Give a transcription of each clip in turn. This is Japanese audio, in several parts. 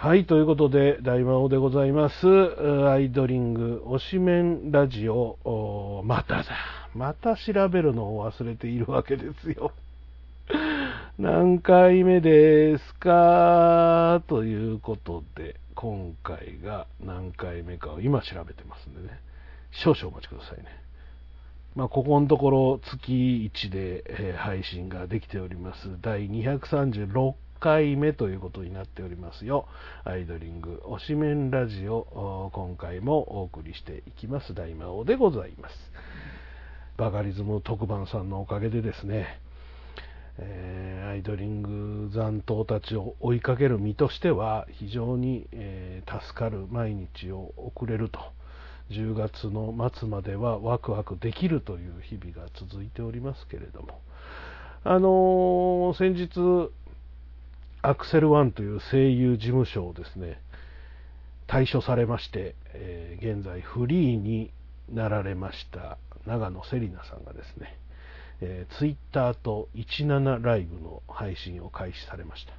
はい、ということで、大魔王でございます。アイドリング、推しメンラジオ、まただ。また調べるのを忘れているわけですよ。何回目ですか？ということで、今回が何回目かを今調べてますんでね。少々お待ちくださいね。まあ、ここのところ月1で、え配信ができております。第236回目ということになっておりますよ。アイドリング推しメンラジオ、今回もお送りしていきます。大魔王でございます。バカリズム特番さんのおかげでですね、えーアイドリング残党たちを追いかける身としては非常に、えー助かる毎日を送れると10月の末まではワクワクできるという日々が続いておりますけれどもあのー先日アクセルワンという声優事務所をですね退所されまして、えー現在フリーになられました長野セリナさんがですね、えー、ツイッターと17ライブの配信を開始されました。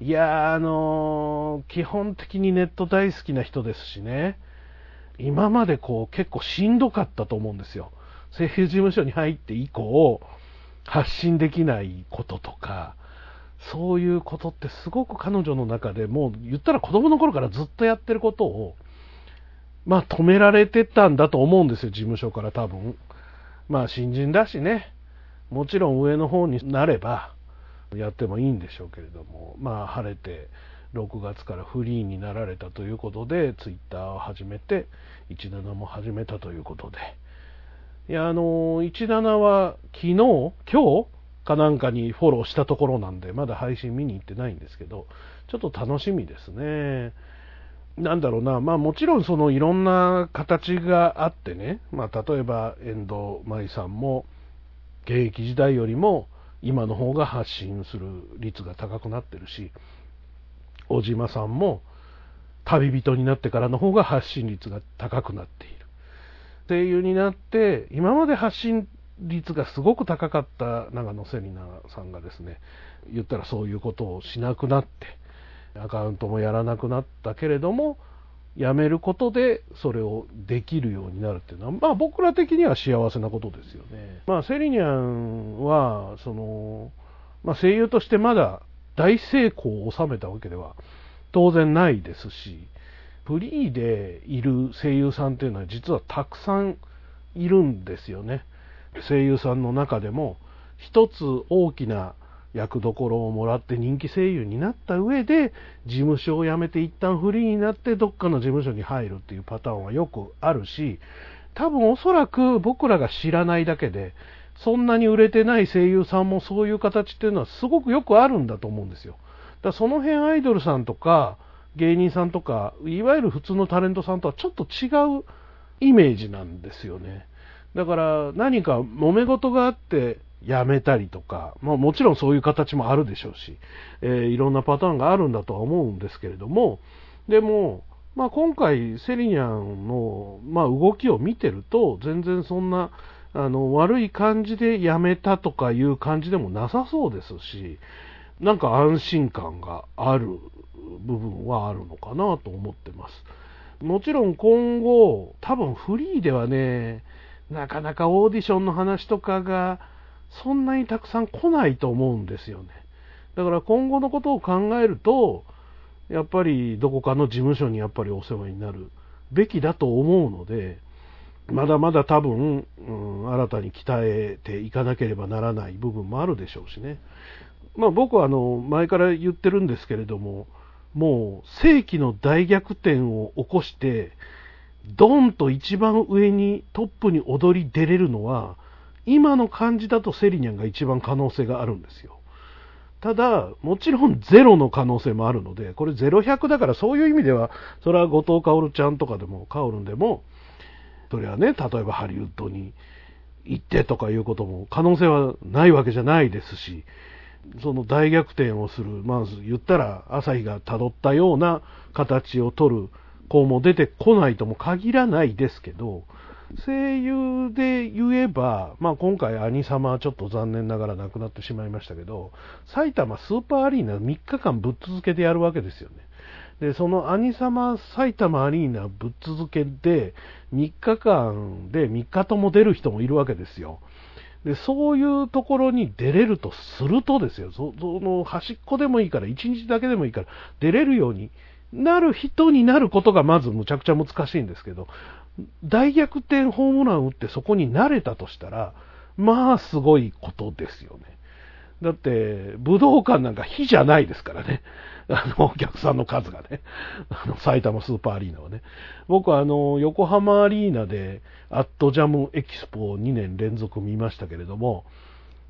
いやーあのー基本的にネット大好きな人ですしね今までこう結構しんどかったと思うんですよ。声優事務所に入って以降発信できないこととかそういうことってすごく彼女の中でもう言ったら子供の頃からずっとやってることをまあ止められてたんだと思うんですよ、事務所から多分。まあ新人だしね、もちろん上の方になればやってもいいんでしょうけれども、まあ晴れて6月からフリーになられたということで、ツイッターを始めて、17も始めたということで。いや、あの、17は昨日、今日かなんかにフォローしたところなんで、まだ配信見に行ってないんですけど、ちょっと楽しみですね。なんだろうな、まあもちろんそのいろんな形があってね、まあ例えば遠藤舞さんも現役時代よりも今の方が発信する率が高くなってるし、小島さんも旅人になってからの方が発信率が高くなっている。声優になって、今まで発信率がすごく高かった長野セリナさんがですね、言ったらそういうことをしなくなって、アカウントもやらなくなったけれども、やめることでそれをできるようになるっていうのは、まあ僕ら的には幸せなことですよね。まあセリニャンは、その、まあ声優としてまだ大成功を収めたわけでは当然ないですし、フリーでいる声優さんっていうのは実はたくさんいるんですよね。声優さんの中でも一つ大きな役どころをもらって人気声優になった上で事務所を辞めて一旦フリーになってどっかの事務所に入るっていうパターンはよくあるし多分おそらく僕らが知らないだけでそんなに売れてない声優さんもそういう形っていうのはすごくよくあるんだと思うんですよ。だからその辺アイドルさんとか芸人さんとかいわゆる普通のタレントさんとはちょっと違うイメージなんですよね。だから何か揉め事があって辞めたりとか、まあ、もちろんそういう形もあるでしょうし、えーいろんなパターンがあるんだとは思うんですけれども、でも、まあ、今回、セリニャンの、まあ、動きを見てると、全然そんなあの悪い感じで辞めたとかいう感じでもなさそうですし、なんか安心感がある部分はあるのかなと思ってます。もちろん今後、多分フリーではね、なかなかオーディションの話とかがそんなにたくさん来ないと思うんですよね。だから今後のことを考えると、やっぱりどこかの事務所にやっぱりお世話になるべきだと思うので、まだまだ多分、うん、新たに鍛えていかなければならない部分もあるでしょうしね。まあ僕はあの前から言ってるんですけれども、もう世紀の大逆転を起こして、ドンと一番上にトップに躍り出れるのは、今の感じだとセリニャンが一番可能性があるんですよ。ただ、もちろんゼロの可能性もあるので、これゼロ100だからそういう意味では、それは後藤薫ちゃんとかでも、カオルンでも、それはね、例えばハリウッドに行ってとかいうことも可能性はないわけじゃないですし、その大逆転をする、まず言ったら朝日が辿ったような形を取る子も出てこないとも限らないですけど、声優で言えば、まあ、今回、兄様はちょっと残念ながら亡くなってしまいましたけど、埼玉スーパーアリーナ3日間ぶっ続けてやるわけですよね。で、その兄様埼玉アリーナぶっ続けで、3日間で3日とも出る人もいるわけですよ。で、そういうところに出れるとするとですよ、その端っこでもいいから、1日だけでもいいから、出れるようになる人になることがまずむちゃくちゃ難しいんですけど、大逆転ホームラン打ってそこに慣れたとしたら、まあすごいことですよね。だって、武道館なんか火じゃないですからね。あの、お客さんの数がね。あの、埼玉スーパーアリーナはね。僕はあの、横浜アリーナで、アットジャムエキスポを2年連続見ましたけれども、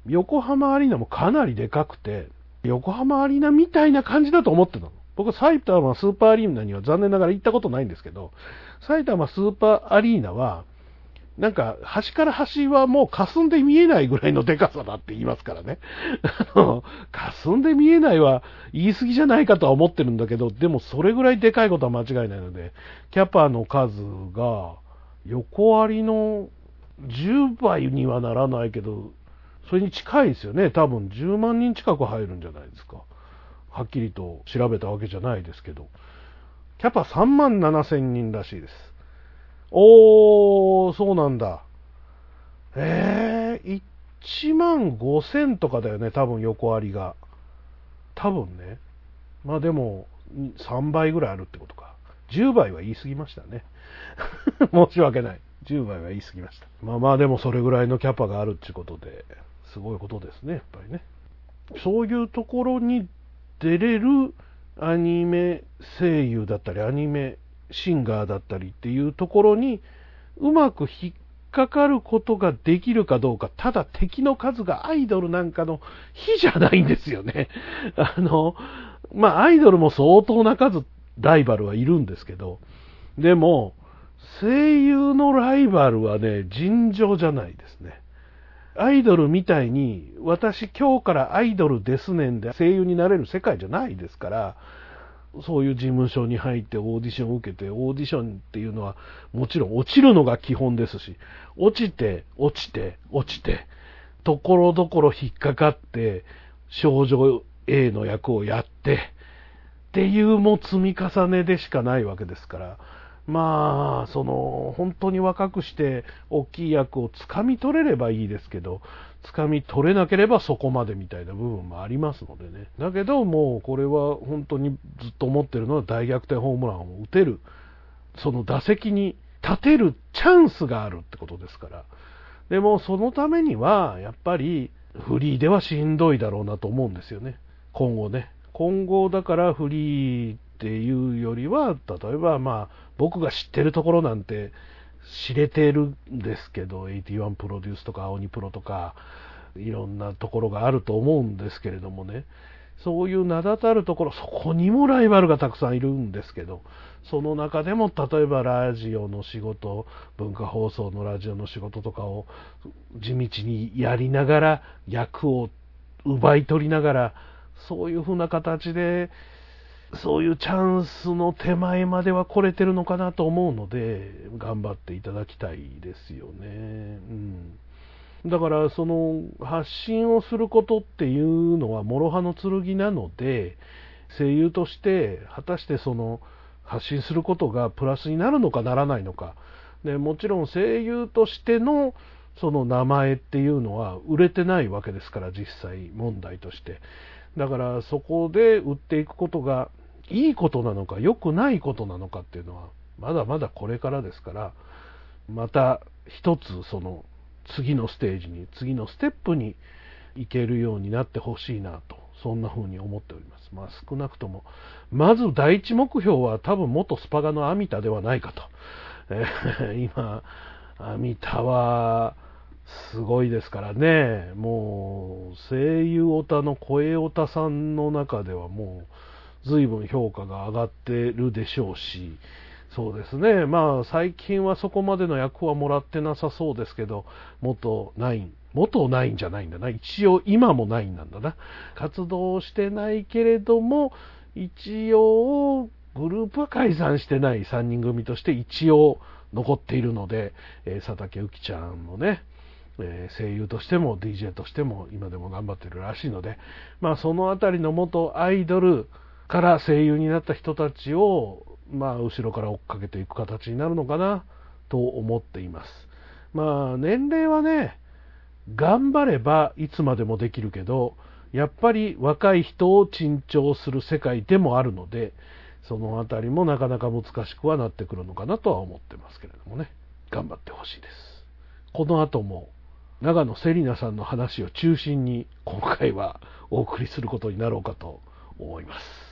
横浜アリーナもかなりでかくて、横浜アリーナみたいな感じだと思ってたの。僕埼玉スーパーアリーナには残念ながら行ったことないんですけど、埼玉スーパーアリーナは、なんか、端から端はもう霞んで見えないぐらいのデカさだって言いますからね。霞んで見えないは言い過ぎじゃないかとは思ってるんだけど、でもそれぐらいでかいことは間違いないので、キャパの数が横割りの10倍にはならないけど、それに近いですよね。多分10万人近く入るんじゃないですか。はっきりと調べたわけじゃないですけど。キャパ3万7千人らしいです。おー、そうなんだ。えー、1万5千とかだよね、多分横ありが。多分ね。まあでも、3倍ぐらいあるってことか。10倍は言い過ぎましたね。申し訳ない。10倍は言い過ぎました。まあまあでもそれぐらいのキャパがあるってことで、すごいことですね、やっぱりね。そういうところに出れるアニメ声優だったり、アニメシンガーだったりっていうところにうまく引っかかることができるかどうか、ただ敵の数がアイドルなんかの比じゃないんですよね。あの、まあアイドルも相当な数ライバルはいるんですけど、でも、声優のライバルはね、尋常じゃないですね。アイドルみたいに、私今日からアイドルですねんで声優になれる世界じゃないですから、そういう事務所に入ってオーディションを受けて、オーディションっていうのはもちろん落ちるのが基本ですし、落ちて、落ちて、落ちて、ところどころ引っかかって、少女 A の役をやって、っていうも積み重ねでしかないわけですから、まあ、その、本当に若くして大きい役をつかみ取れればいいですけど、つかみ取れなければそこまでみたいな部分もありますのでね。だけど、もうこれは本当にずっと思ってるのは大逆転ホームランを打てる、その打席に立てるチャンスがあるってことですから。でも、そのためには、やっぱり、フリーではしんどいだろうなと思うんですよね。今後ね。今後だからフリーっていうよりは、例えばまあ、僕が知ってるところなんて知れてるんですけど、81プロデュースとか、青鬼プロとか、いろんなところがあると思うんですけれどもね、そういう名だたるところ、そこにもライバルがたくさんいるんですけど、その中でも例えばラジオの仕事、文化放送のラジオの仕事とかを地道にやりながら、役を奪い取りながら、そういうふうな形でそういうチャンスの手前までは来れてるのかなと思うので、頑張っていただきたいですよね。うん。だから、その、発信をすることっていうのは、諸刃の剣なので、声優として、果たしてその、発信することがプラスになるのかならないのか。でもちろん声優としてのその名前っていうのは売れてないわけですから実際問題としてだからそこで売っていくことがいいことなのか良くないことなのかっていうのはまだまだこれからですからまた一つその次のステージに次のステップに行けるようになってほしいなとそんな風に思っております。まあ少なくともまず第一目標は多分元スパガのアミタではないかと。えー、今アミタはすごいですからね、もう声優オタの声オタさんの中ではもう随分評価が上がってるでしょうし、そうですね、まあ最近はそこまでの役はもらってなさそうですけど、元ナイン、元ナインじゃないんだな、一応今もナインなんだな、活動してないけれども、一応グループは解散してない。3人組として一応残っているので、えー、佐竹ゆきちゃんのね、えー、声優としても DJ としても今でも頑張ってるらしいので、まあ、そのあたりの元アイドルから声優になった人たちを、まあ、後ろから追っかけていく形になるのかなと思っています。まあ、年齢はね、頑張ればいつまでもできるけど、やっぱり若い人を珍重する世界でもあるので、そのあたりもなかなか難しくはなってくるのかなとは思ってますけれどもね。頑張ってほしいです。この後も、長野セリナさんの話を中心に今回はお送りすることになろうかと思います。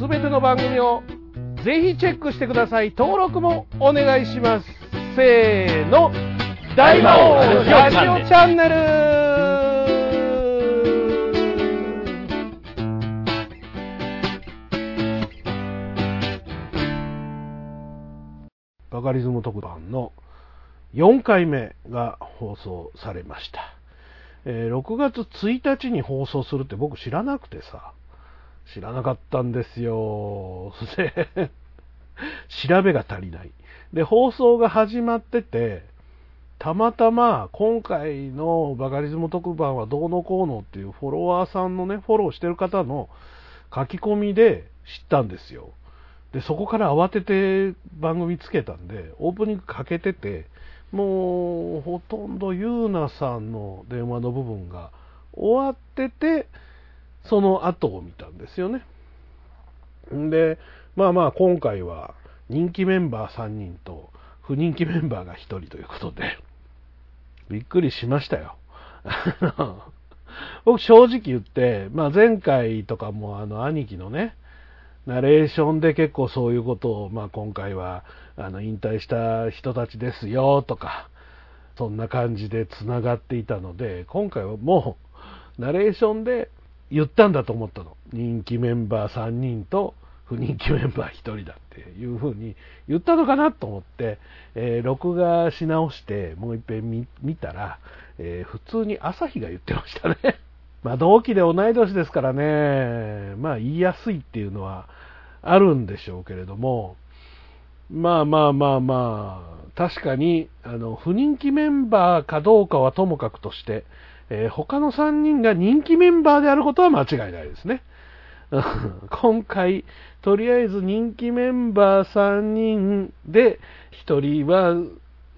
すべての番組をぜひチェックしてください。登録もお願いします。せーの、大魔王ラジオチャンネルバカリズム特番の4回目が放送されました。えー、6月1日に放送するって僕知らなくてさ、知らなかったんですよ。で、調べが足りない。で、放送が始まってて、たまたま今回のバカリズム特番はどうのこうのっていうフォロワーさんのね、フォローしてる方の書き込みで知ったんですよ。で、そこから慌てて番組つけたんで、オープニングかけてて、もうほとんどゆうなさんの電話の部分が終わってて、その後を見たんですよね。んで、まあまあ今回は人気メンバー3人と不人気メンバーが1人ということで、びっくりしましたよ。僕正直言って、まあ前回とかもあの兄貴のね、ナレーションで結構そういうことを、まあ今回はあの引退した人たちですよとか、そんな感じで繋がっていたので、今回はもうナレーションで言ったんだと思ったの。人気メンバー3人と不人気メンバー1人だっていう風に言ったのかなと思って、えー、録画し直してもう一遍見たら、えー、普通に朝日が言ってましたね。まあ同期で同い年ですからね、まあ言いやすいっていうのはあるんでしょうけれども、まあまあまあまあ、確かに、あの、不人気メンバーかどうかはともかくとして、えー、他の3人が人気メンバーであることは間違いないですね。今回、とりあえず人気メンバー3人で、1人は、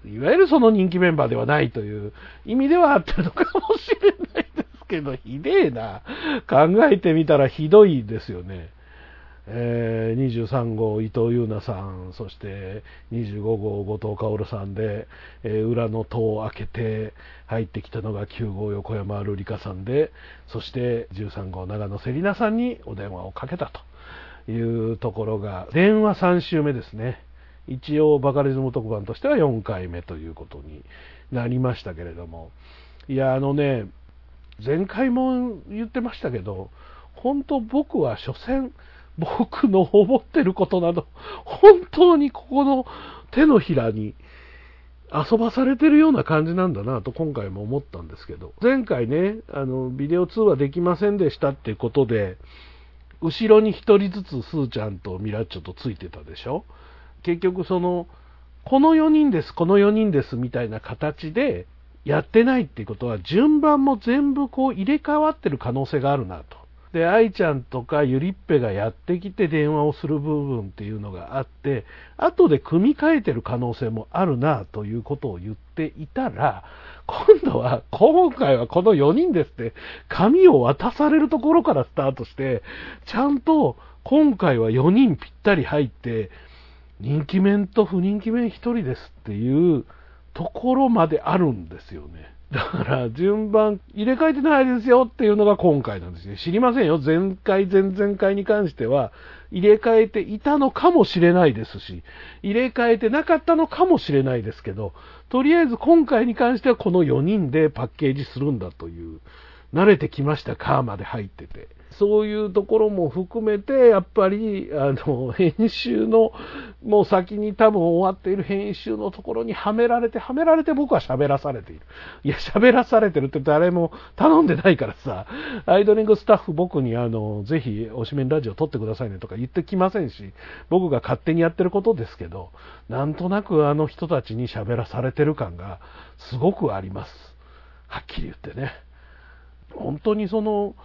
いわゆるその人気メンバーではないという意味ではあったのかもしれないですけど、ひでえな。考えてみたらひどいですよね。えー、23号伊藤優奈さん、そして25号後藤薫さんで、えー、裏の戸を開けて入ってきたのが9号横山瑠璃香さんで、そして13号長野セリナさんにお電話をかけたというところが、電話3週目ですね。一応バカリズム特番としては4回目ということになりましたけれども、いや、あのね、前回も言ってましたけど、本当僕は所詮、僕の思ってることなど、本当にここの手のひらに遊ばされてるような感じなんだなと今回も思ったんですけど、前回ね、あの、ビデオ通話できませんでしたっていうことで、後ろに一人ずつスーちゃんとミラッチョとついてたでしょ結局その、この4人です、この4人ですみたいな形でやってないっていうことは順番も全部こう入れ替わってる可能性があるなと。で、愛ちゃんとかゆりっぺがやってきて電話をする部分っていうのがあって、後で組み替えてる可能性もあるなということを言っていたら、今度は、今回はこの4人ですって、紙を渡されるところからスタートして、ちゃんと今回は4人ぴったり入って、人気面と不人気面1人ですっていうところまであるんですよね。だから、順番入れ替えてないですよっていうのが今回なんですね。知りませんよ。前回、前々回に関しては、入れ替えていたのかもしれないですし、入れ替えてなかったのかもしれないですけど、とりあえず今回に関してはこの4人でパッケージするんだという、慣れてきましたかまで入ってて。そういうところも含めて、やっぱり、あの、編集の、もう先に多分終わっている編集のところにはめられて、はめられて僕は喋らされている。いや、喋らされてるって誰も頼んでないからさ、アイドリングスタッフ僕にあの、ぜひ、おしめんラジオ撮ってくださいねとか言ってきませんし、僕が勝手にやってることですけど、なんとなくあの人たちに喋らされてる感がすごくあります。はっきり言ってね。本当にその、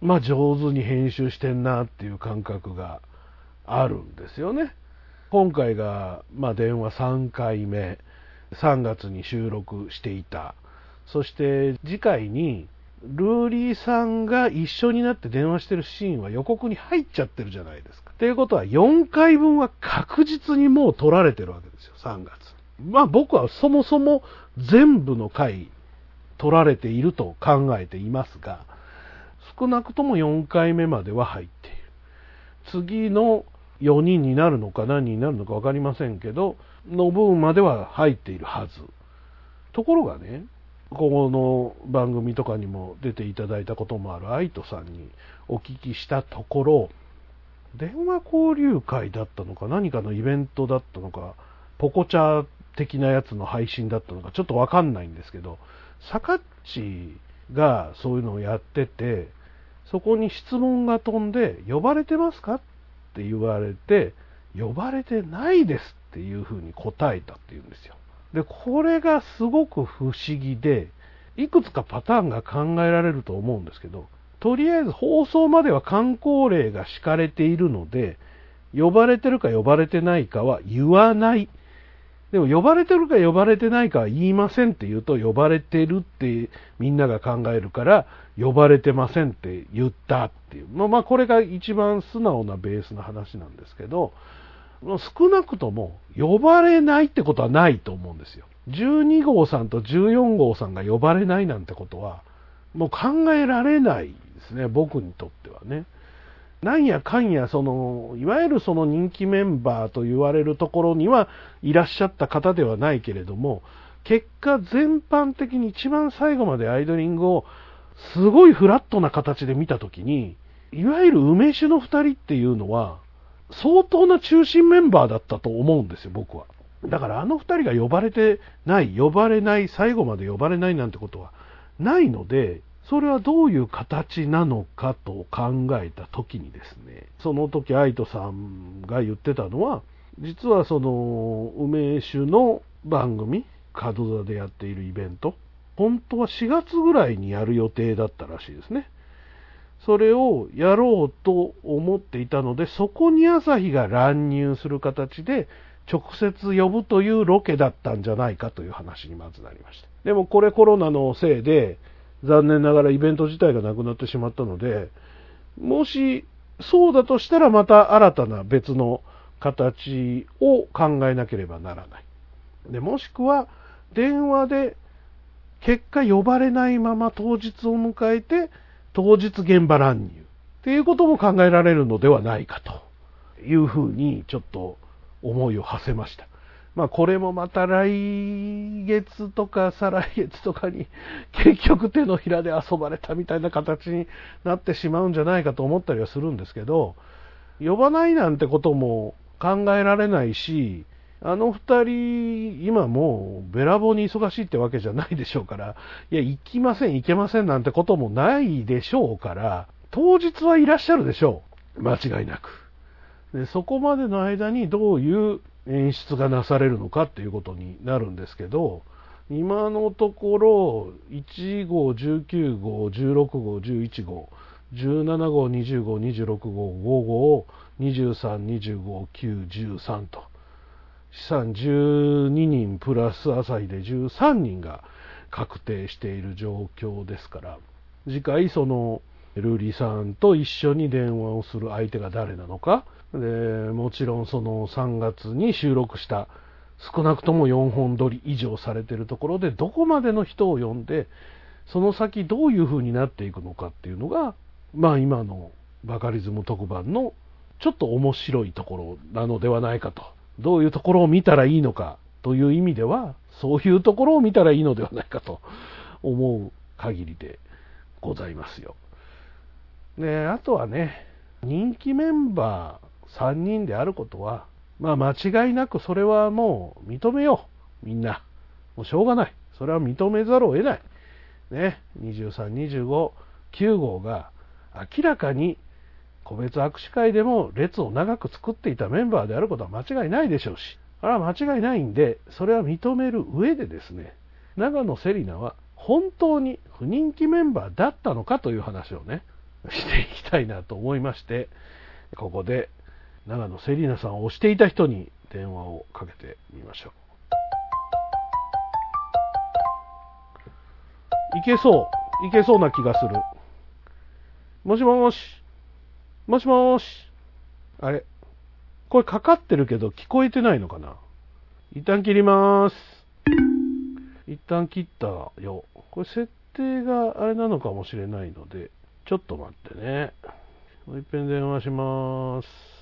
まあ上手に編集してんなっていう感覚があるんですよね。今回が、まあ電話3回目、3月に収録していた。そして次回に、ルーリーさんが一緒になって電話してるシーンは予告に入っちゃってるじゃないですか。っていうことは4回分は確実にもう撮られてるわけですよ、3月。まあ僕はそもそも全部の回取られていると考えていますが、少なくとも4回目までは入っている。次の4人になるのか何人になるのか分かりませんけど、の分までは入っているはず。ところがね、ここの番組とかにも出ていただいたこともある愛斗さんにお聞きしたところ、電話交流会だったのか何かのイベントだったのか、ポコチャ的なやつの配信だったのかちょっとわかんないんですけど、サカッチがそういうのをやってて、そこに質問が飛んで、呼ばれてますか？って言われて、呼ばれてないですっていうふうに答えたっていうんですよ。で、これがすごく不思議で、いくつかパターンが考えられると思うんですけど、とりあえず放送までは観光令が敷かれているので、呼ばれてるか呼ばれてないかは言わない。でも呼ばれてるか呼ばれてないかは言いませんって言うと呼ばれてるってみんなが考えるから呼ばれてませんって言ったっていう。まあこれが一番素直なベースの話なんですけど、少なくとも呼ばれないってことはないと思うんですよ。12号さんと14号さんが呼ばれないなんてことはもう考えられないですね、僕にとってはね。なんやかんや、その、いわゆるその人気メンバーと言われるところにはいらっしゃった方ではないけれども、結果全般的に一番最後までアイドリングをすごいフラットな形で見たときに、いわゆる梅酒の二人っていうのは、相当な中心メンバーだったと思うんですよ、僕は。だからあの二人が呼ばれてない、呼ばれない、最後まで呼ばれないなんてことはないので、それはどういう形なのかと考えたときにですね、その時愛斗さんが言ってたのは、実はその梅酒の番組、門座でやっているイベント、本当は4月ぐらいにやる予定だったらしいですね。それをやろうと思っていたので、そこに朝日が乱入する形で、直接呼ぶというロケだったんじゃないかという話にまずなりました。でもこれコロナのせいで、残念ながらイベント自体がなくなってしまったので、もしそうだとしたらまた新たな別の形を考えなければならない。でもしくは電話で結果呼ばれないまま当日を迎えて当日現場乱入っていうことも考えられるのではないかというふうにちょっと思いを馳せました。まあこれもまた来月とか再来月とかに 結局手のひらで遊ばれたみたいな形になってしまうんじゃないかと思ったりはするんですけど、呼ばないなんてことも考えられないし、あの二人、今もうべらぼうに忙しいってわけじゃないでしょうから、いや、行きません、行けませんなんてこともないでしょうから、当日はいらっしゃるでしょう。間違いなく。でそこまでの間にどういう演出がなされるのかっていうことになるんですけど、今のところ、1号、19号、16号、11号、17号、20号、26号、5号、23、25、9、13と、資産12人プラス朝日で13人が確定している状況ですから、次回そのルーリーさんと一緒に電話をする相手が誰なのか、でもちろんその3月に収録した少なくとも4本撮り以上されてるところで、どこまでの人を呼んで、その先どういう風になっていくのかっていうのが、まあ今のバカリズム特番のちょっと面白いところなのではないかと。どういうところを見たらいいのかという意味では、そういうところを見たらいいのではないかと思う限りでございますよ。で、あとはね、人気メンバー3人であることは、まあ間違いなくそれはもう認めよう。みんな。もうしょうがない。それは認めざるを得ない。ね、23、25、9号が明らかに個別握手会でも列を長く作っていたメンバーであることは間違いないでしょうし、あれは間違いないんで、それは認める上でですね、長野セリナは本当に不人気メンバーだったのかという話をね、していきたいなと思いまして、ここで長野セリナさんを推していた人に電話をかけてみましょう。いけそう。いけそうな気がする。もしもし。もしもし。あれこれかかってるけど聞こえてないのかな一旦切りまーす。一旦切ったよ。これ設定があれなのかもしれないので、ちょっと待ってね。もう一遍電話しまーす。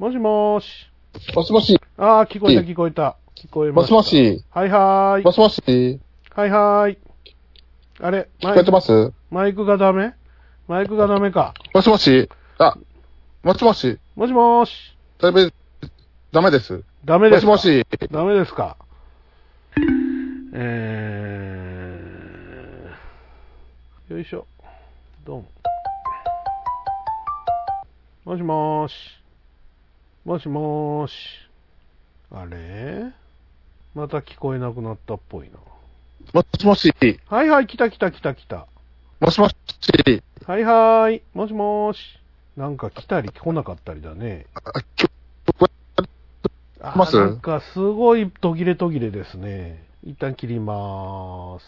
もしもーし。もしもし。あー、聞こえた聞こえた。聞こえまもしもし。はいはーい。もしもし。聞はいはーい。あれマイこえてます？マイクがダメ？マイクがダメか。もしもし。あ、もしもし。もしもーし。だめ、ダメです。ダメですか？もしもし。ダメですか？えー、よいしょ。どうも。もしもーし。もしもーし。あれ？また聞こえなくなったっぽいな。もしもし。はいはい、来た来た来た来た。もしもし。はいはーい。もしもーし。なんか来たり来なかったりだね。あ、聞ます？なんかすごい途切れ途切れですね。一旦切りまーす。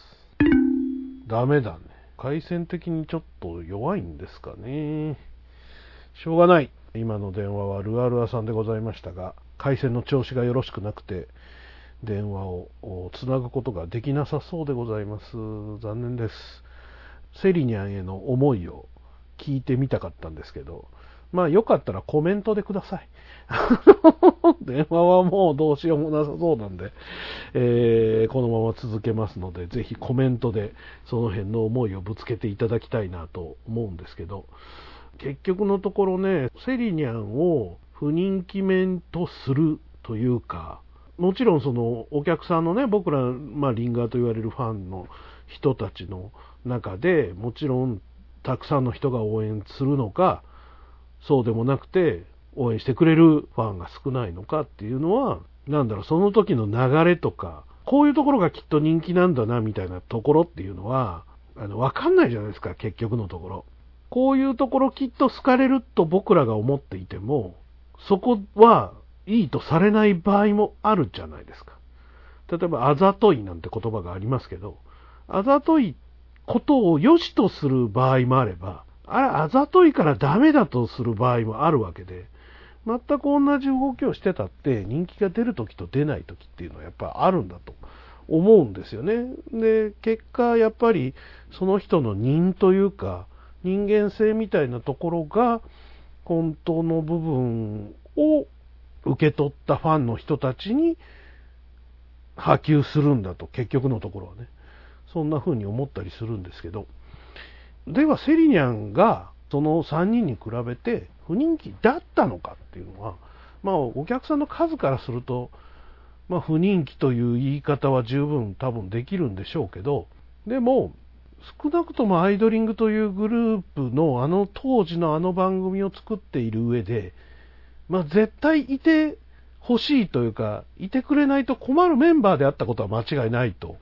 ダメだね。回線的にちょっと弱いんですかね。しょうがない。今の電話はルアルアさんでございましたが、回線の調子がよろしくなくて、電話をつなぐことができなさそうでございます。残念です。セリニャンへの思いを聞いてみたかったんですけど、まあよかったらコメントでください。電話はもうどうしようもなさそうなんで、えーこのまま続けますので、ぜひコメントでその辺の思いをぶつけていただきたいなと思うんですけど、結局のところね、セリニャンを不人気面とするというか、もちろんそのお客さんのね、僕ら、まあ、リンガーと言われるファンの人たちの中で、もちろんたくさんの人が応援するのか、そうでもなくて、応援してくれるファンが少ないのかっていうのは、なんだろう、その時の流れとか、こういうところがきっと人気なんだな、みたいなところっていうのは、あの、わかんないじゃないですか、結局のところ。こういうところきっと好かれると僕らが思っていても、そこはいいとされない場合もあるじゃないですか。例えば、あざといなんて言葉がありますけど、あざといことを良しとする場合もあれば、あれ、あざといからダメだとする場合もあるわけで、全く同じ動きをしてたって、人気が出るときと出ないときっていうのはやっぱあるんだと思うんですよね。で、結果、やっぱりその人の人というか、人間性みたいなところが、本当の部分を受け取ったファンの人たちに波及するんだと、結局のところはね。そんな風に思ったりするんですけど。では、セリニャンがその3人に比べて不人気だったのかっていうのは、まあ、お客さんの数からすると、まあ、不人気という言い方は十分多分できるんでしょうけど、でも、少なくともアイドリングというグループのあの当時のあの番組を作っている上で、まあ、絶対いてほしいというか、いてくれないと困るメンバーであったことは間違いないと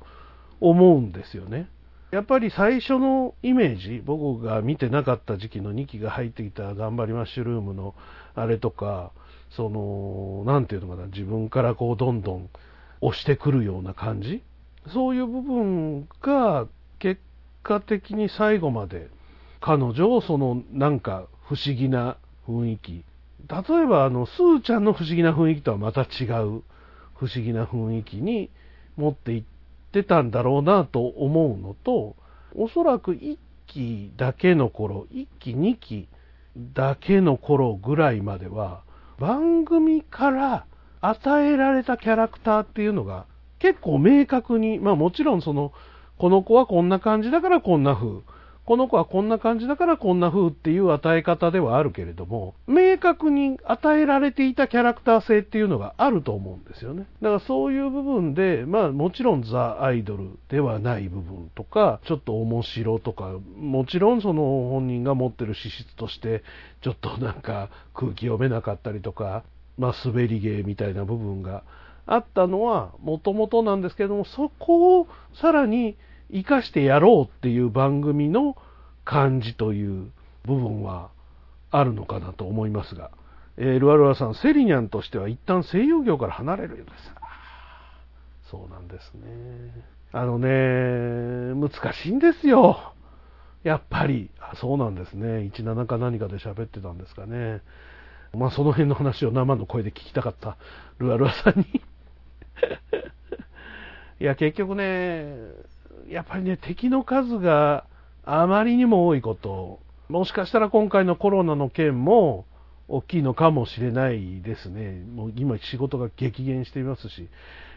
思うんですよね。やっぱり最初のイメージ、僕が見てなかった時期の2期が入ってきた頑張りマッシュルームのあれとか、その、なんていうのかな、自分からこうどんどん押してくるような感じそういう部分が果的に最後まで彼女をそのなんか不思議な雰囲気。例えば、あの、スーちゃんの不思議な雰囲気とはまた違う不思議な雰囲気に持っていってたんだろうなと思うのと、おそらく1期だけの頃、1期2期だけの頃ぐらいまでは、番組から与えられたキャラクターっていうのが結構明確に、まあもちろんその、この子はこんな感じだからこんな風、この子はこんな感じだからこんな風っていう与え方ではあるけれども、明確に与えられていたキャラクター性っていうのがあると思うんですよね。だからそういう部分で、まあもちろんザ・アイドルではない部分とか、ちょっと面白とか、もちろんその本人が持ってる資質として、ちょっとなんか空気読めなかったりとか、まあ滑り芸みたいな部分があったのはもともとなんですけども、そこをさらに生かしてやろうっていう番組の感じという部分はあるのかなと思いますが、えー、ルアルアさん、セリニャンとしては一旦声優業から離れるようです。そうなんですね。あのね、難しいんですよ。やっぱり。あそうなんですね。17か何かで喋ってたんですかね。まあその辺の話を生の声で聞きたかったルアルアさんに いや、結局ね、やっぱりね、敵の数があまりにも多いこと、もしかしたら今回のコロナの件も大きいのかもしれないですね。もう今仕事が激減していますし、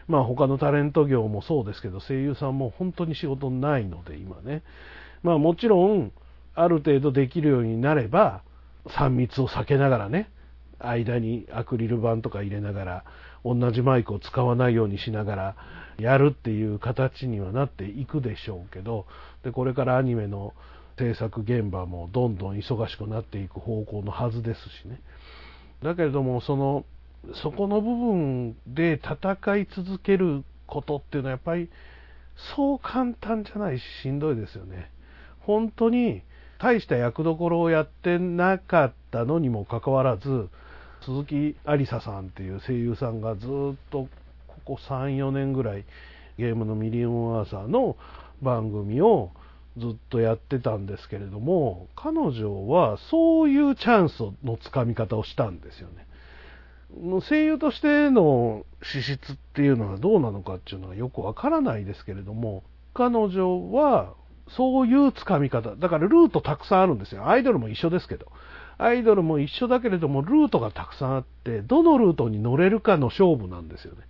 まあ他のタレント業もそうですけど、声優さんも本当に仕事ないので今ね。まあもちろん、ある程度できるようになれば、3密を避けながらね、間にアクリル板とか入れながら、同じマイクを使わないようにしながらやるっていう形にはなっていくでしょうけど、でこれからアニメの制作現場もどんどん忙しくなっていく方向のはずですしね。だけれども、その、そこの部分で戦い続けることっていうのはやっぱりそう簡単じゃないししんどいですよね。本当に大した役どころをやってなかったのにもかかわらず、鈴木ありささんっていう声優さんがずっとここ3、4年ぐらいゲームのミリオンアーサーの番組をずっとやってたんですけれども、彼女はそういうチャンスのつかみ方をしたんですよね。声優としての資質っていうのはどうなのかっていうのはよくわからないですけれども、彼女はそういうつかみ方。だからルートたくさんあるんですよ。アイドルも一緒ですけど。アイドルも一緒だけれども、ルートがたくさんあって、どのルートに乗れるかの勝負なんですよね。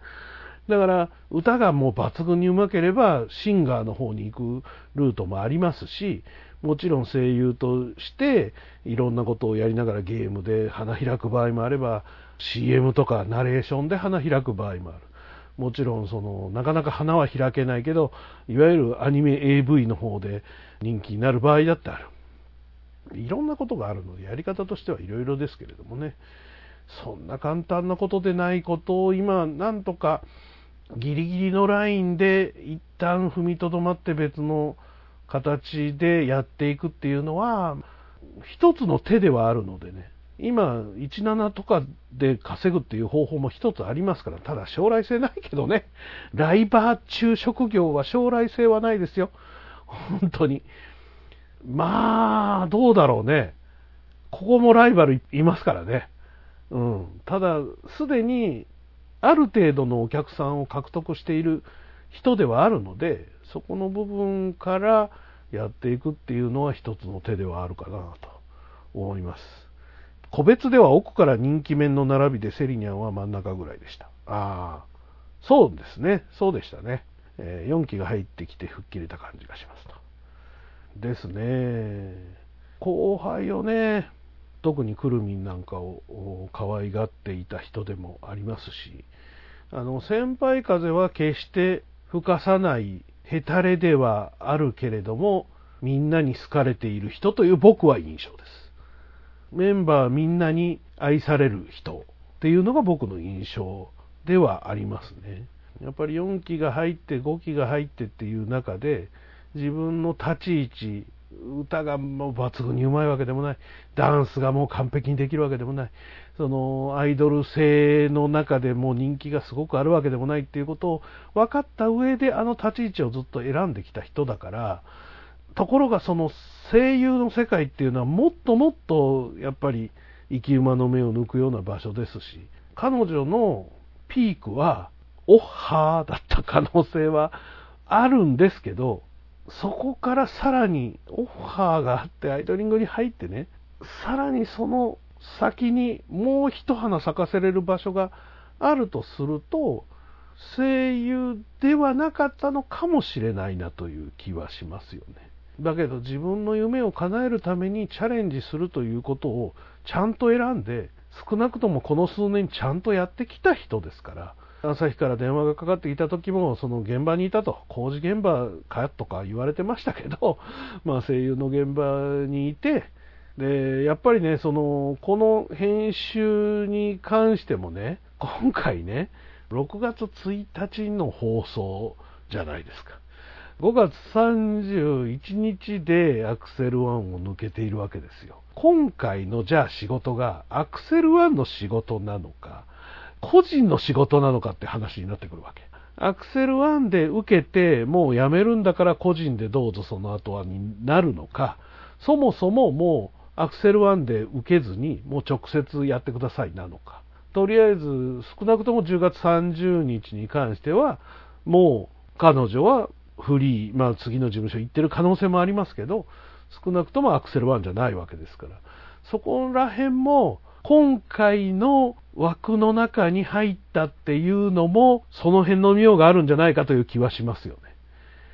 だから、歌がもう抜群にうまければ、シンガーの方に行くルートもありますし、もちろん声優として、いろんなことをやりながらゲームで花開く場合もあれば、CM とかナレーションで花開く場合もある。もちろん、その、なかなか花は開けないけど、いわゆるアニメ AV の方で人気になる場合だってある。いろんなことがあるので、やり方としてはいろいろですけれどもね、そんな簡単なことでないことを今、なんとかギリギリのラインで一旦踏みとどまって別の形でやっていくっていうのは、一つの手ではあるのでね、今、17とかで稼ぐっていう方法も一つありますから、ただ将来性ないけどね、ライバー中職業は将来性はないですよ。本当に。まあ、どうだろうね。ここもライバルいますからね。うん。ただ、すでに、ある程度のお客さんを獲得している人ではあるので、そこの部分からやっていくっていうのは一つの手ではあるかなと思います。個別では奥から人気面の並びでセリニャンは真ん中ぐらいでした。ああ、そうですね。そうでしたね。えー、4期が入ってきて吹っ切れた感じがしますと。ですね。後輩をね、特にくるみんなんかを可愛がっていた人でもありますし、あの、先輩風は決して吹かさないヘタレではあるけれども、みんなに好かれている人という僕は印象です。メンバーみんなに愛される人っていうのが僕の印象ではありますね。やっぱり4期が入って5期が入ってっていう中で、自分の立ち位置、歌がもう抜群にうまいわけでもない、ダンスがもう完璧にできるわけでもない、そのアイドル性の中でも人気がすごくあるわけでもないっていうことを分かった上であの立ち位置をずっと選んできた人だから、ところがその声優の世界っていうのはもっともっとやっぱり生き馬の目を抜くような場所ですし、彼女のピークは、オッハーだった可能性はあるんですけど、そこからさらにオッハーがあってアイドリングに入ってね、さらにその先にもう一花咲かせれる場所があるとすると、声優ではなかったのかもしれないなという気はしますよね。だけど自分の夢を叶えるためにチャレンジするということをちゃんと選んで、少なくともこの数年ちゃんとやってきた人ですから、朝日から電話がかかってきた時も、その現場にいたと、工事現場かとか言われてましたけど、まあ声優の現場にいて、で、やっぱりね、その、この編集に関してもね、今回ね、6月1日の放送じゃないですか。5月31日でアクセル1を抜けているわけですよ。今回のじゃあ仕事がアクセル1の仕事なのか、個人の仕事なのかって話になってくるわけ。アクセル1で受けてもう辞めるんだから個人でどうぞその後はになるのか、そもそももうアクセル1で受けずにもう直接やってくださいなのか。とりあえず少なくとも10月30日に関してはもう彼女はフリー、まあ次の事務所行ってる可能性もありますけど、少なくともアクセル1じゃないわけですから。そこら辺も今回の枠の中に入ったっていうのも、その辺の妙があるんじゃないかという気はしますよね。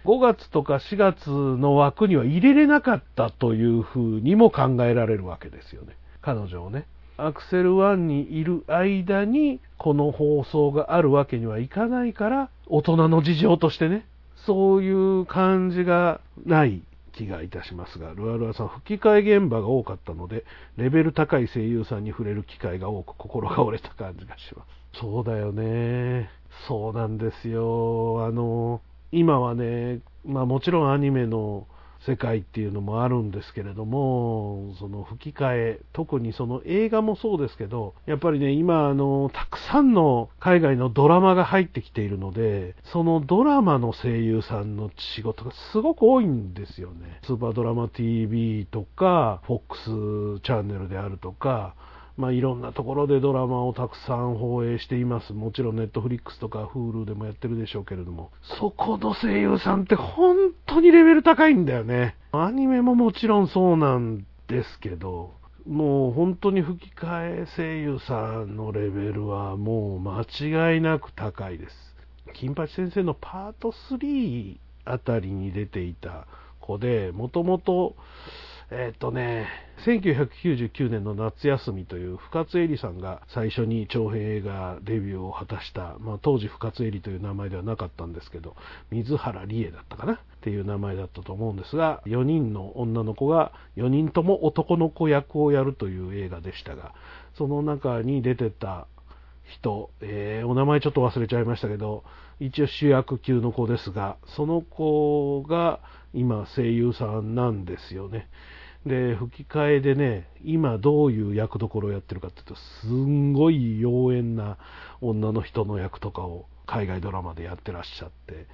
5月とか4月の枠には入れれなかったというふうにも考えられるわけですよね。彼女をね。アクセル1にいる間にこの放送があるわけにはいかないから、大人の事情としてね、そういう感じがない気がいたしますが、ルアルアさん、吹き替え現場が多かったので、レベル高い声優さんに触れる機会が多く、心が折れた感じがします。そうだよね。そうなんですよ。あの、今はね、まあもちろんアニメの世界っていうのもあるんですけれども、その吹き替え、特にその映画もそうですけど、やっぱりね、今、あの、たくさんの海外のドラマが入ってきているので、そのドラマの声優さんの仕事がすごく多いんですよね。スーパードラマ TV とか、FOX チャンネルであるとか、まあ、いろんなところでドラマをたくさん放映しています。もちろんネットフリックスとか Hulu でもやってるでしょうけれども、そこの声優さんって本当にレベル高いんだよね。アニメももちろんそうなんですけど、もう本当に吹き替え声優さんのレベルはもう間違いなく高いです。金八先生のパート3あたりに出ていた子で、もともと、えっ、とね、1999年の夏休みという深津絵里さんが最初に長編映画デビューを果たした、まあ、当時深津絵里という名前ではなかったんですけど、水原理恵だったかな？っていう名前だったと思うんですが、4人の女の子が4人とも男の子役をやるという映画でしたが、その中に出てた人、えーお名前ちょっと忘れちゃいましたけど、一応主役級の子ですが、その子が今声優さんなんですよね。で、吹き替えでね、今どういう役どころをやってるかっていうと、すんごい妖艶な女の人の役とかを海外ドラマでやってらっしゃって、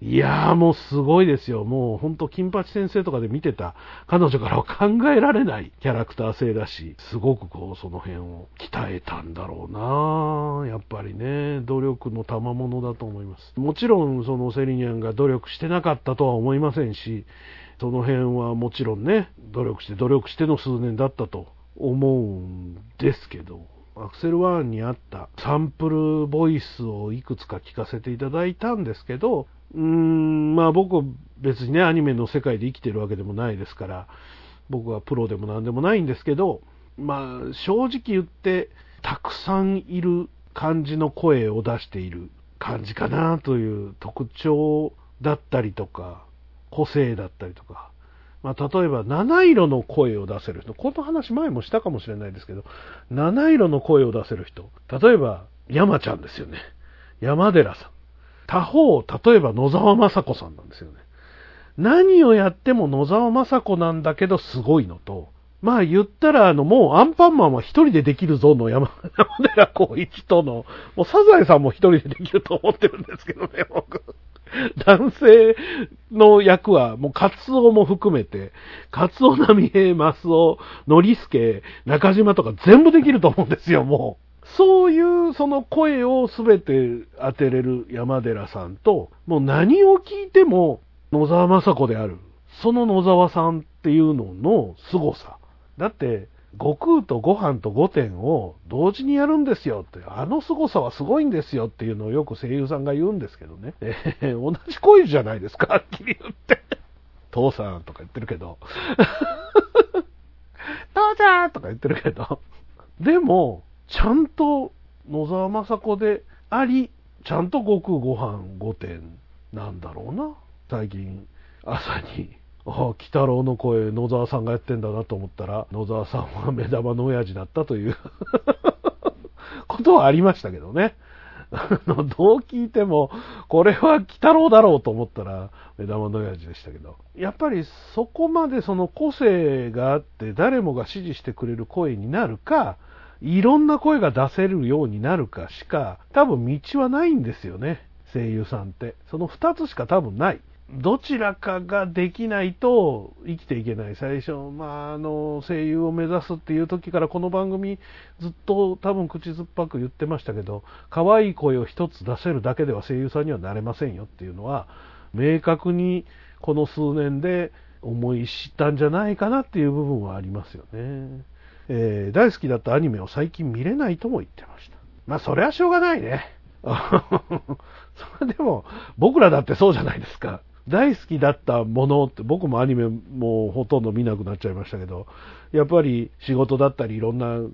いやーもうすごいですよ。もう本当金八先生とかで見てた彼女からは考えられないキャラクター性だし、すごくこうその辺を鍛えたんだろうなやっぱりね、努力の賜物だと思います。もちろんそのセリニャンが努力してなかったとは思いませんし、その辺はもちろんね、努力して努力しての数年だったと思うんですけど、アクセル1にあったサンプルボイスをいくつか聞かせていただいたんですけど、うーん、まあ僕別にね、アニメの世界で生きてるわけでもないですから、僕はプロでも何でもないんですけど、まあ正直言って、たくさんいる感じの声を出している感じかなという特徴だったりとか、個性だったりとか、まあ、例えば七色の声を出せる人、この話前もしたかもしれないですけど、七色の声を出せる人、例えば山ちゃんですよね。山寺さん。他方、例えば野沢雅子さんなんですよね。何をやっても野沢雅子なんだけどすごいのと、まあ言ったら、あの、もうアンパンマンは一人でできるぞの山山寺宏一との、もうサザエさんも一人でできると思ってるんですけどね、僕。男性の役は、もうカツオも含めて、カツオ波平、マスオ、ノリスケ、中島とか全部できると思うんですよ、もう。そういうその声をすべて当てれる山寺さんと、もう何を聞いても野沢雅子である。その野沢さんっていうのの凄さ。だって、悟空とご飯と御殿を同時にやるんですよって、あの凄さはすごいんですよっていうのをよく声優さんが言うんですけどね。えー同じ声じゃないですか、はっきり言って。父さんとか言ってるけど。父ちゃんとか言ってるけど。でも、ちゃんと野沢雅子であり、ちゃんと悟空ご飯御殿なんだろうな。最近、朝に、ああ、鬼太郎の声、野沢さんがやってんだなと思ったら、野沢さんは目玉の親父だったという ことはありましたけどね。どう聞いても、これは鬼太郎だろうと思ったら、目玉の親父でしたけど、やっぱりそこまでその個性があって、誰もが支持してくれる声になるか、いろんな声が出せるようになるかしか、多分道はないんですよね、声優さんって。その二つしか多分ない。どちらかができないと生きていけない。最初、まあ、あの、声優を目指すっていう時からこの番組ずっと多分口酸っぱく言ってましたけど、可愛い声を一つ出せるだけでは声優さんにはなれませんよっていうのは、明確にこの数年で思い知ったんじゃないかなっていう部分はありますよね。えー大好きだったアニメを最近見れないとも言ってました。まあ、それはしょうがないね。それでも、僕らだってそうじゃないですか。大好きだったものって、僕もアニメもうほとんど見なくなっちゃいましたけど、やっぱり仕事だったりいろんな流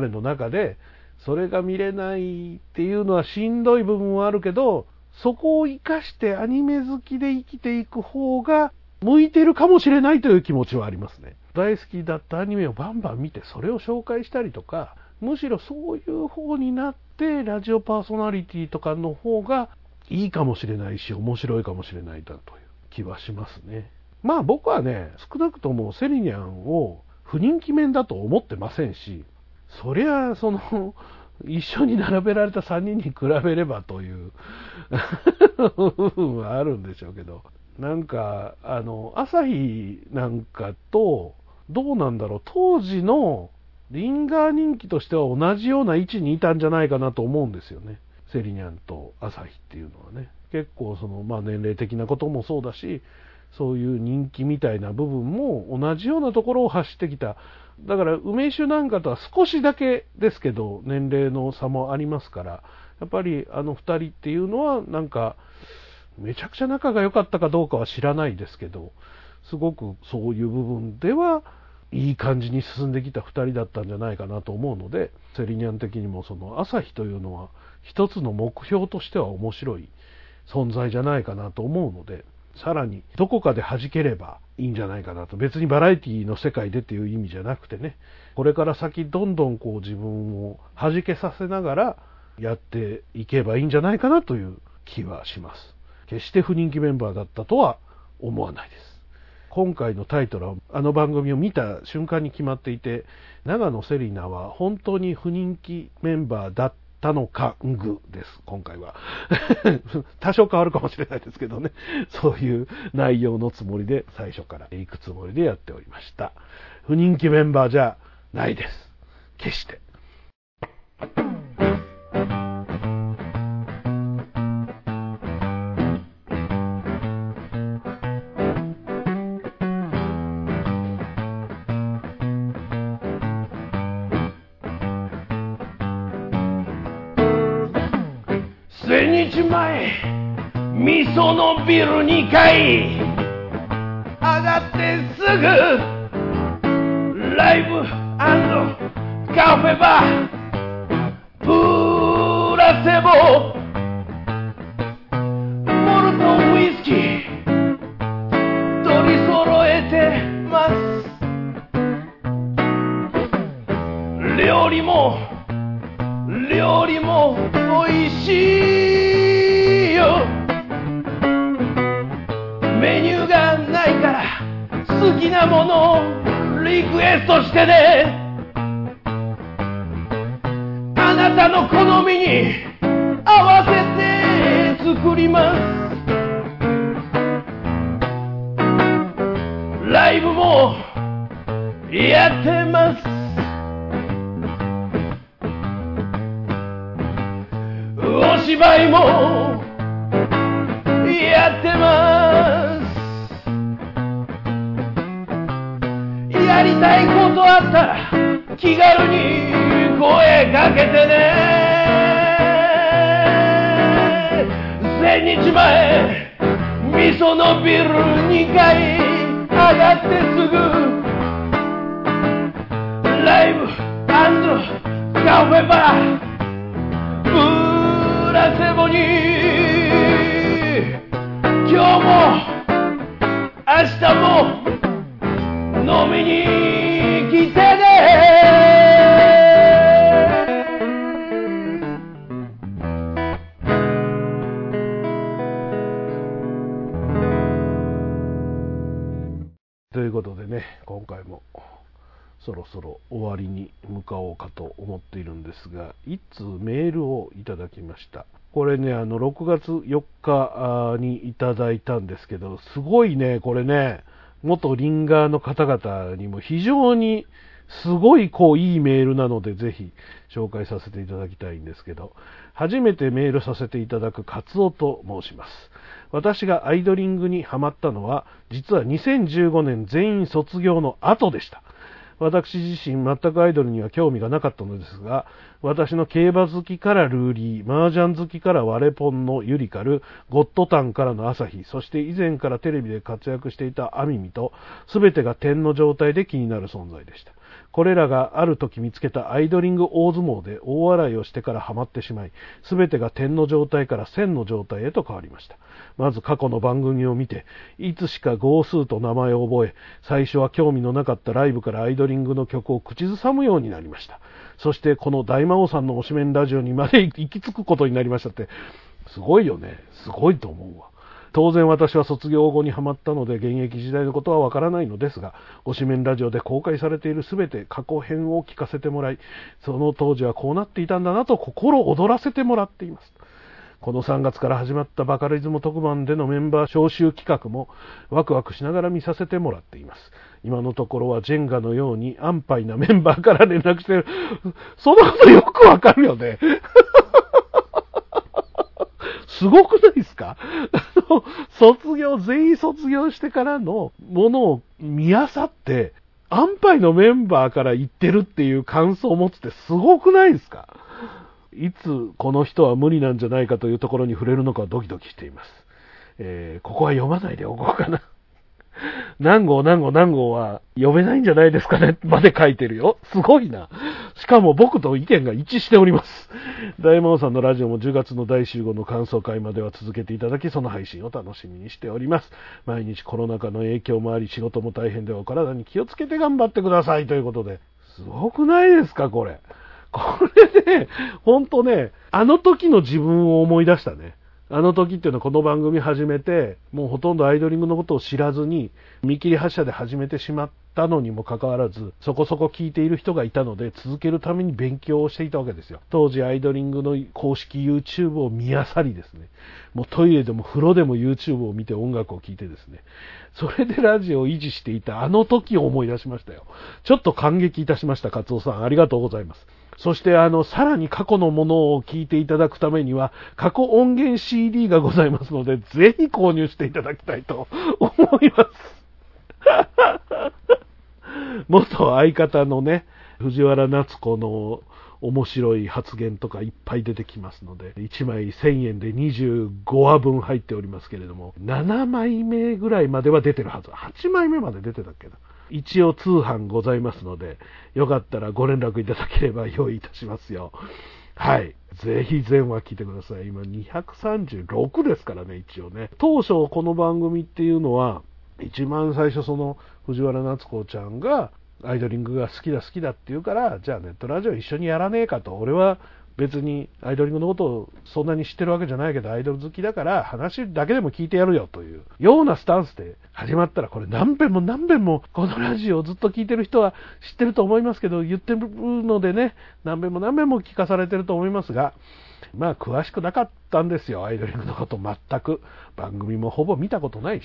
れの中で、それが見れないっていうのはしんどい部分はあるけど、そこを活かしてアニメ好きで生きていく方が向いてるかもしれないという気持ちはありますね。大好きだったアニメをバンバン見て、それを紹介したりとか、むしろそういう方になって、ラジオパーソナリティとかの方がいいかもしれないし、面白いかもしれないだという気はしますね。まあ僕はね、少なくともセリニャンを不人気面だと思ってませんし、そりゃ、その、一緒に並べられた3人に比べればという部分はあるんでしょうけど、なんか、あの、朝日なんかと、どうなんだろう、当時のリンガー人気としては同じような位置にいたんじゃないかなと思うんですよね。セリニャンと朝日っていうのはね。結構その、まあ年齢的なこともそうだし、そういう人気みたいな部分も同じようなところを走ってきた。だから梅酒なんかとは少しだけですけど、年齢の差もありますから、やっぱりあの二人っていうのはなんか、めちゃくちゃ仲が良かったかどうかは知らないですけど、すごくそういう部分では、いい感じに進んできた2人だったんじゃないかなと思うので、セリニャン的にもその朝日というのは一つの目標としては面白い存在じゃないかなと思うので、さらにどこかで弾ければいいんじゃないかなと。別にバラエティの世界でっていう意味じゃなくてね、これから先どんどんこう自分を弾けさせながらやっていけばいいんじゃないかなという気はします。決して不人気メンバーだったとは思わないです。今回のタイトルはあの番組を見た瞬間に決まっていて長野セリナは本当に不人気メンバーだったのかんぐです。今回は。多少変わるかもしれないですけどね。そういう内容のつもりで最初から行くつもりでやっておりました。不人気メンバーじゃないです。決して。そのビル2階。上がってすぐライブカフェバー。プラセボ。ものリクエストしてね。あなたの好みに合わせて作ります。ライブもやってます。お芝居もやってます。りたいことあったら気軽に声かけてね。千日前味噌のビル2階上がってすぐライブカフェバーブラセボにそろそろ終わりに向かおうかと思っているんですが一通メールをいただきました。これねあの6月4日にいただいたんですけどすごいねこれね。元リンガーの方々にも非常にすごいこういいメールなのでぜひ紹介させていただきたいんですけど初めてメールさせていただくカツオと申します。私がアイドリングにハマったのは実は2015年全員卒業の後でした。私自身全くアイドルには興味がなかったのですが私の競馬好きからルーリー麻雀好きからワレポンのユリカルゴッドタンからの朝日そして以前からテレビで活躍していたアミミとすべてが点の状態で気になる存在でした。これらがある時見つけたアイドリング大相撲で大笑いをしてからハマってしまい、すべてが点の状態から線の状態へと変わりました。まず過去の番組を見て、いつしか号数と名前を覚え、最初は興味のなかったライブからアイドリングの曲を口ずさむようになりました。そしてこの大魔王さんの推しメンラジオにまで行き着くことになりましたって、すごいよね。すごいと思うわ。当然私は卒業後にハマったので現役時代のことはわからないのですが、推しメンラジオで公開されているすべて過去編を聞かせてもらい、その当時はこうなっていたんだなと心躍らせてもらっています。この3月から始まったバカリズム特番でのメンバー招集企画もワクワクしながら見させてもらっています。今のところはジェンガのように安牌なメンバーから連絡してる。そのことよくわかるよね。すごくないですか？卒業、全員卒業してからのものを見あさって、安牌のメンバーから言ってるっていう感想を持つってすごくないですか？いつこの人は無理なんじゃないかというところに触れるのかドキドキしています。えーここは読まないでおこうかな。何号何号何号は読めないんじゃないですかね？まで書いてるよ。すごいな。しかも僕と意見が一致しております。大魔王さんのラジオも10月の大集合の感想会までは続けていただき、その配信を楽しみにしております。毎日コロナ禍の影響もあり、仕事も大変でお体に気をつけて頑張ってくださいということで。すごくないですか、これ。これね、ほんとね、あの時の自分を思い出したね。あの時っていうのはこの番組始めて、もうほとんどアイドリングのことを知らずに、見切り発車で始めてしまったのにもかかわらず、そこそこ聞いている人がいたので、続けるために勉強をしていたわけですよ。当時アイドリングの公式 YouTube を見漁りですね。もうトイレでも風呂でも YouTube を見て音楽を聴いてですね。それでラジオを維持していたあの時を思い出しましたよ。ちょっと感激いたしました、カツオさん。ありがとうございます。そして、あの、さらに過去のものを聞いていただくためには、過去音源 CD がございますので、ぜひ購入していただきたいと 思います。元相方のね、藤原夏子の面白い発言とかいっぱい出てきますので、1枚1000円で25話分入っておりますけれども、7枚目ぐらいまでは出てるはず。8枚目まで出てたっけな。一応通販ございますので、よかったらご連絡いただければ用意いたしますよ。はい。ぜひ全話聞いてください。今236ですからね、一応ね。当初この番組っていうのは、一番最初その藤原夏子ちゃんがアイドリングが好きだ好きだって言うから、じゃあネットラジオ一緒にやらねえかと。俺は別にアイドリングのことをそんなに知ってるわけじゃないけど、アイドル好きだから話だけでも聞いてやるよというようなスタンスで始まったら、これ何遍も何遍もこのラジオをずっと聞いてる人は知ってると思いますけど、言ってるのでね、何遍も何遍も聞かされてると思いますが、まあ詳しくなかったんですよ、アイドリングのこと全く。番組もほぼ見たことないし。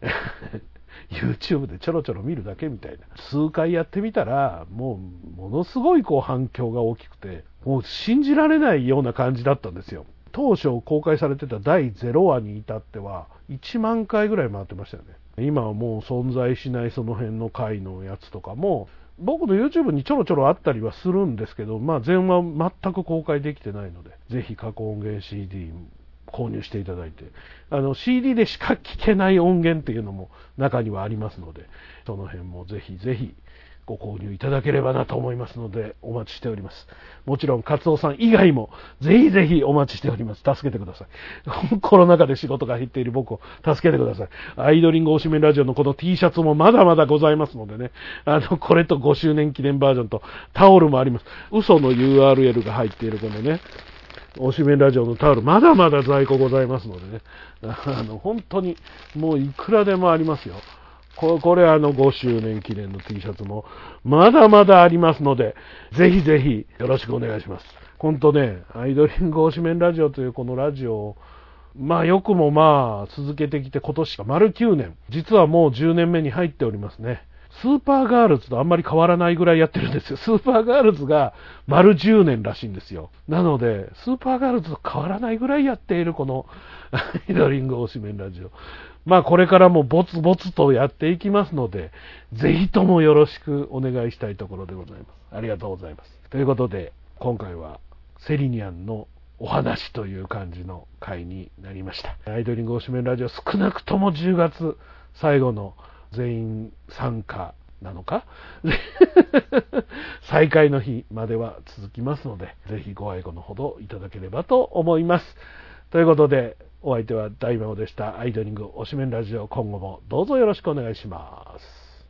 YouTube でちょろちょろ見るだけみたいな。数回やってみたら、もう、ものすごいこう反響が大きくて、もう信じられないような感じだったんですよ。当初公開されてた第0話に至っては、1万回ぐらい回ってましたよね。今はもう存在しないその辺の回のやつとかも、僕の YouTube にちょろちょろあったりはするんですけど、まあ、全話全く公開できてないので、ぜひ過去音源 CD 購入していただいて、あの CD でしか聞けない音源っていうのも中にはありますので、その辺もぜひぜひご購入いただければなと思いますので、お待ちしております。もちろん、カツオさん以外も、ぜひぜひお待ちしております。助けてください。コロナ禍で仕事が減っている僕を助けてください。アイドリングおしめラジオのこの T シャツもまだまだございますのでね、あの、これと5周年記念バージョンとタオルもあります。嘘の URL が入っているこのね、おしめラジオのタオル、まだまだ在庫ございますのでね、あの、本当に、もういくらでもありますよ。ここれあの5周年記念の T シャツもまだまだありますので、ぜひぜひよろしくお願いします。本当ね、アイドリング推しメンラジオというこのラジオを、まあよくもまあ続けてきて今年が丸9年、実はもう10年目に入っておりますね。スーパーガールズとあんまり変わらないぐらいやってるんですよ。スーパーガールズが丸10年らしいんですよ。なので、スーパーガールズと変わらないぐらいやっているこのアイドリング推しメンラジオ。まあこれからもボツボツとやっていきますので、ぜひともよろしくお願いしたいところでございます。ありがとうございます。ということで、今回はセリニャンのお話という感じの回になりました。アイドリング推しメンラジオ少なくとも10月最後の全員参加なのか？再開の日までは続きますので、ぜひご愛顧のほどいただければと思います。ということで、お相手は大魔王でした。アイドリング推しメンラジオ、今後もどうぞよろしくお願いします。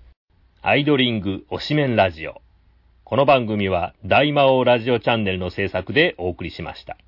アイドリング推しメンラジオ。この番組は大魔王ラジオチャンネルの制作でお送りしました。